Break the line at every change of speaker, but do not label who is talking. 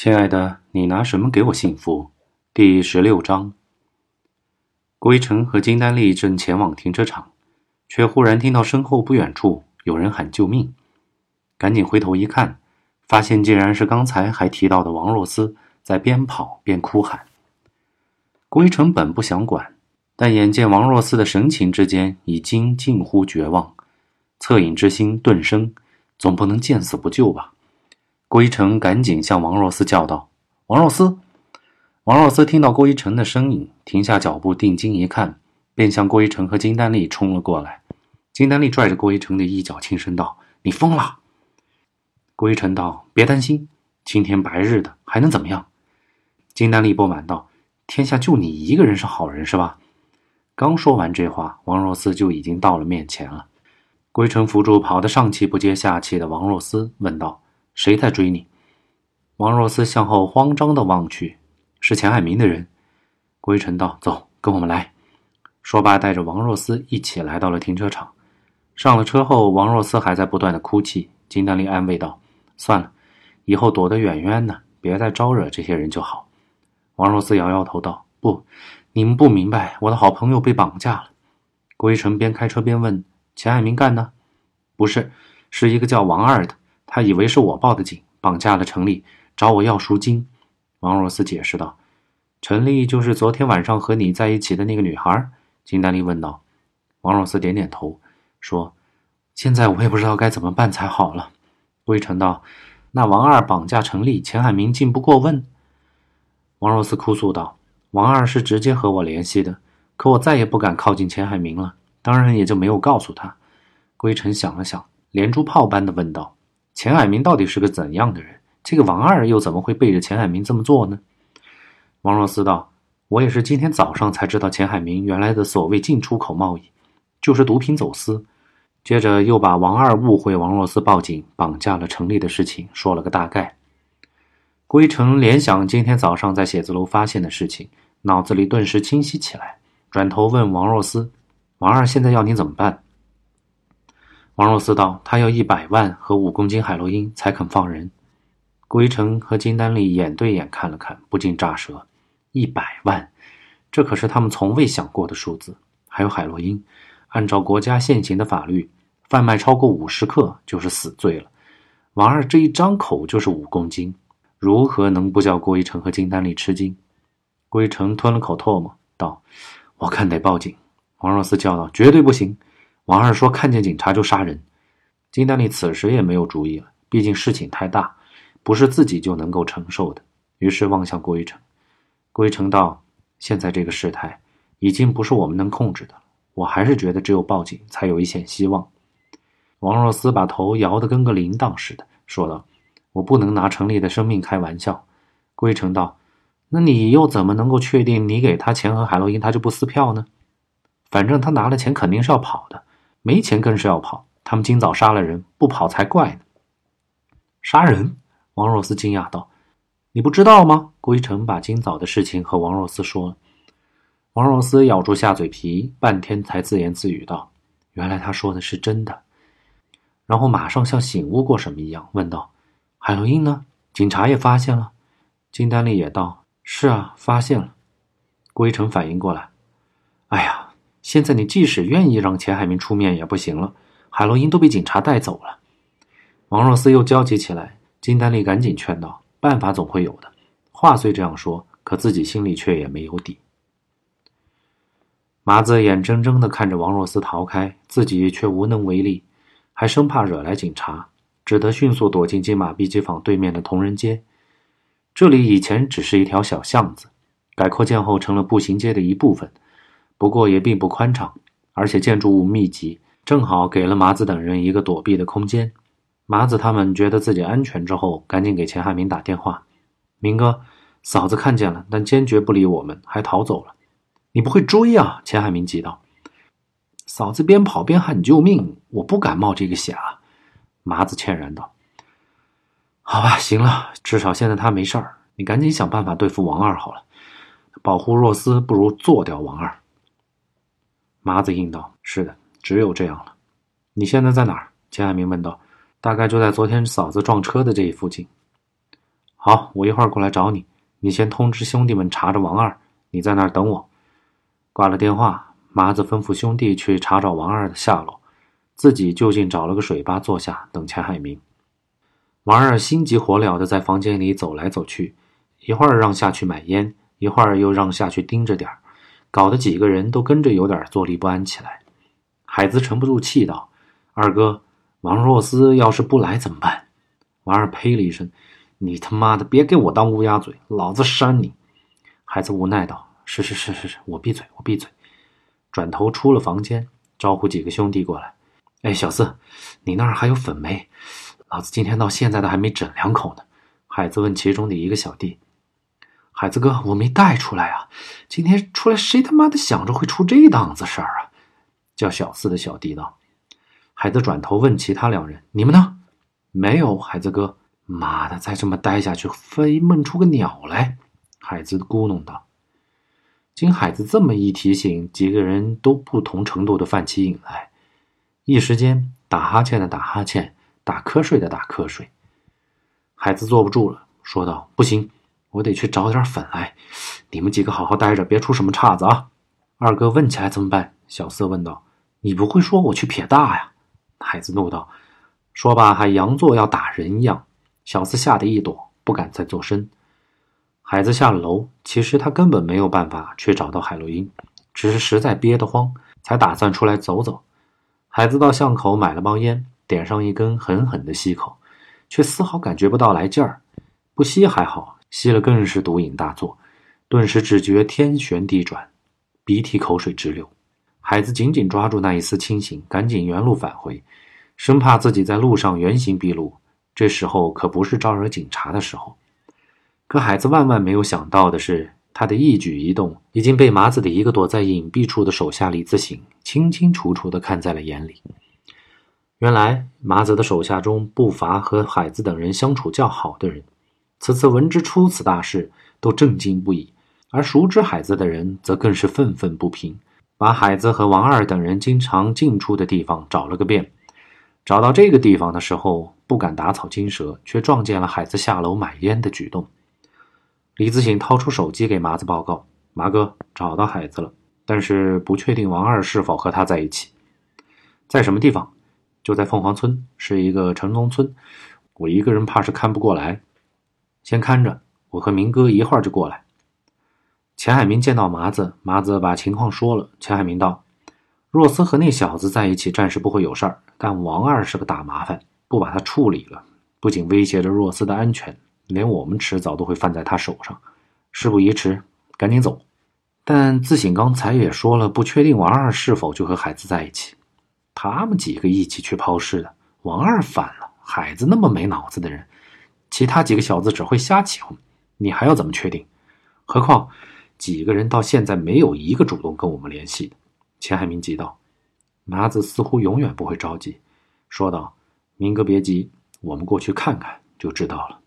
亲爱的，你拿什么给我幸福？第十六章。郭一成和金丹丽正前往停车场，却忽然听到身后不远处有人喊救命，赶紧回头一看，发现竟然是刚才还提到的王若思在边跑边哭喊。郭一成本不想管，但眼见王若思的神情之间已经近乎绝望，恻隐之心顿生，总不能见死不救吧？郭一成赶紧向王若思叫道：“王若思！”王若思听到郭一成的声音，停下脚步，定睛一看，便向郭一成和金丹丽冲了过来。金丹丽拽着郭一成的衣角，轻声道：“你疯了！”郭一成道：“别担心，青天白日的，还能怎么样？”金丹丽不满道：“天下就你一个人是好人，是吧？”刚说完这话，王若思就已经到了面前了。郭一成扶住跑得上气不接下气的王若思，问道：“谁在追你？”王若思向后慌张的望去。是钱海明的人，郭一晨道：“走，跟我们来。”说罢，带着王若思一起来到了停车场。上了车后，王若思还在不断的哭泣。金丹丽安慰道：“算了，以后躲得远远的，别再招惹这些人就好。”王若思摇摇头道：“不，你们不明白，我的好朋友被绑架了。”郭一晨边开车边问：“钱海明干的？”“不是，是一个叫王二的，他以为是我报的警，绑架了陈丽，找我要赎金。”王若思解释道：“陈丽就是昨天晚上和你在一起的那个女孩。”金丹丽问道。王若思点点头，说：“现在我也不知道该怎么办才好了。”魏成道：“那王二绑架陈丽，钱海明竟不过问。”王若思哭诉道：“王二是直接和我联系的，可我再也不敢靠近钱海明了，当然也就没有告诉他。”归尘想了想，连珠炮般的问道：“钱海明到底是个怎样的人？”这个王二又怎么会背着钱海明这么做呢？王若思道：“我也是今天早上才知道，钱海明原来的所谓进出口贸易，就是毒品走私。”接着又把王二误会王若思报警绑架了程丽的事情说了个大概。郭一成联想今天早上在写字楼发现的事情，脑子里顿时清晰起来，转头问王若思：“王二现在要你怎么办？”王若思道：“他要一百万和五公斤海洛因才肯放人。”郭一成和金丹丽眼对眼看了看，不禁炸舌：一百万，这可是他们从未想过的数字。还有海洛因，按照国家现行的法律，贩卖超过五十克就是死罪了。王二这一张口就是五公斤，如何能不叫郭一成和金丹丽吃惊？郭一成吞了口唾沫，道：“我看得报警。”王若思叫道：“绝对不行！”王二说：“看见警察就杀人。”金丹丽此时也没有主意了，毕竟事情太大。不是自己就能够承受的，于是望向郭一成。郭一成道：“现在这个事态已经不是我们能控制的，我还是觉得只有报警才有一线希望。”王若思把头摇得跟个铃铛似的，说道：“我不能拿程丽的生命开玩笑。”郭一成道：“那你又怎么能够确定你给他钱和海洛因，他就不撕票呢？反正他拿了钱肯定是要跑的，没钱更是要跑。他们今早杀了人，不跑才怪呢。杀人？”王若思惊讶道：“你不知道吗？”郭一成把今早的事情和王若思说了。王若思咬住下嘴皮，半天才自言自语道：“原来他说的是真的。”然后马上像醒悟过什么一样问道：“海洛因呢？警察也发现了？”金丹丽也道：“是啊，发现了。”郭一成反应过来：“哎呀，现在你即使愿意让钱海明出面也不行了，海洛因都被警察带走了。”王若思又焦急起来。金丹丽赶紧劝道：“办法总会有的。”话虽这样说，可自己心里却也没有底。麻子眼睁睁地看着王若思逃开，自己却无能为力，还生怕惹来警察，只得迅速躲进金马碧鸡坊对面的同仁街。这里以前只是一条小巷子，改扩建后成了步行街的一部分，不过也并不宽敞，而且建筑物密集，正好给了麻子等人一个躲避的空间。麻子他们觉得自己安全之后，赶紧给钱海明打电话：“明哥，嫂子看见了，但坚决不理我们，还逃走了。你不会追啊？”钱海明急道：“嫂子边跑边喊救命，我不敢冒这个险啊。”麻子歉然道：“好吧，行了，至少现在他没事儿，你赶紧想办法对付王二好了。保护若思不如做掉王二。”麻子应道：“是的，只有这样了。你现在在哪儿？”钱海明问道。大概就在昨天嫂子撞车的这一附近。好。我一会儿过来找你。你先通知兄弟们查着王二，你在那儿等我。挂了电话，麻子吩咐兄弟去查找王二的下落，自己就近找了个水吧坐下等钱海明。王二心急火燎地在房间里走来走去，一会儿让下去买烟，一会儿又让下去盯着点儿，搞得几个人都跟着有点坐立不安起来。海子沉不住气道：“二哥，王若思要是不来怎么办？”王二呸了一声。你他妈的别给我当乌鸦嘴，老子扇你！孩子无奈道：“是是是是是，我闭嘴，我闭嘴。”转头出了房间，招呼几个兄弟过来。哎，小四，你那儿还有粉没？老子今天到现在都还没整两口呢。海子问其中的一个小弟：“孩子哥，我没带出来啊！今天出来，谁他妈的想着会出这档子事儿啊？”叫小四的小弟道。孩子转头问其他两人：“你们呢？”没有，孩子哥。妈的，再这么待下去，非闷出个鸟来！海子咕哝道。经海子这么一提醒，几个人都不同程度的犯起瘾来，一时间打哈欠的打哈欠，打瞌睡的打瞌睡。海子坐不住了，说道：“不行，我得去找点粉来。你们几个好好待着，别出什么岔子啊！”二哥问起来怎么办？小四问道：“你不会说我去撇大呀？”海子怒道：“说罢还佯作要打人一样。”小四吓得一躲，不敢再作声。海子下了楼，其实他根本没有办法去找到海洛因，只是实在憋得慌，才打算出来走走。海子到巷口买了包烟，点上一根，狠狠地吸口，却丝毫感觉不到来劲儿。不吸还好，吸了更是毒瘾大作，顿时只觉天旋地转，鼻涕口水直流。海子紧紧抓住那一丝清醒，赶紧原路返回，生怕自己在路上原形毕露。这时候可不是招惹警察的时候，可海子万万没有想到的是，他的一举一动已经被麻子的一个躲在隐蔽处的手下李自省清清楚楚地看在了眼里。原来麻子的手下中不乏和海子等人相处较好的人，此次闻之出此大事，都震惊不已；而熟知海子的人则更是愤愤不平，把海子和王二等人经常进出的地方找了个遍。找到这个地方的时候，不敢打草惊蛇，却撞见了海子下楼买烟的举动。李自省掏出手机给麻子报告：“麻哥，找到海子了，但是不确定王二是否和他在一起。在什么地方？就在凤凰村，是一个城中村。我一个人怕是看不过来，先看着。我和明哥一会儿就过来。”钱海明见到麻子，麻子把情况说了。钱海明道：“若思和那小子在一起，暂时不会有事儿。”但王二是个大麻烦，不把他处理了，不仅威胁着若斯的安全，连我们迟早都会犯在他手上。事不宜迟，赶紧走。但自省刚才也说了，不确定王二是否就和海子在一起。他们几个一起去抛尸的，王二反了，海子那么没脑子的人，其他几个小子只会瞎起哄。你还要怎么确定？何况几个人到现在没有一个主动跟我们联系的。钱海明急道。麻子似乎永远不会着急，说道：“明哥别急，我们过去看看就知道了。”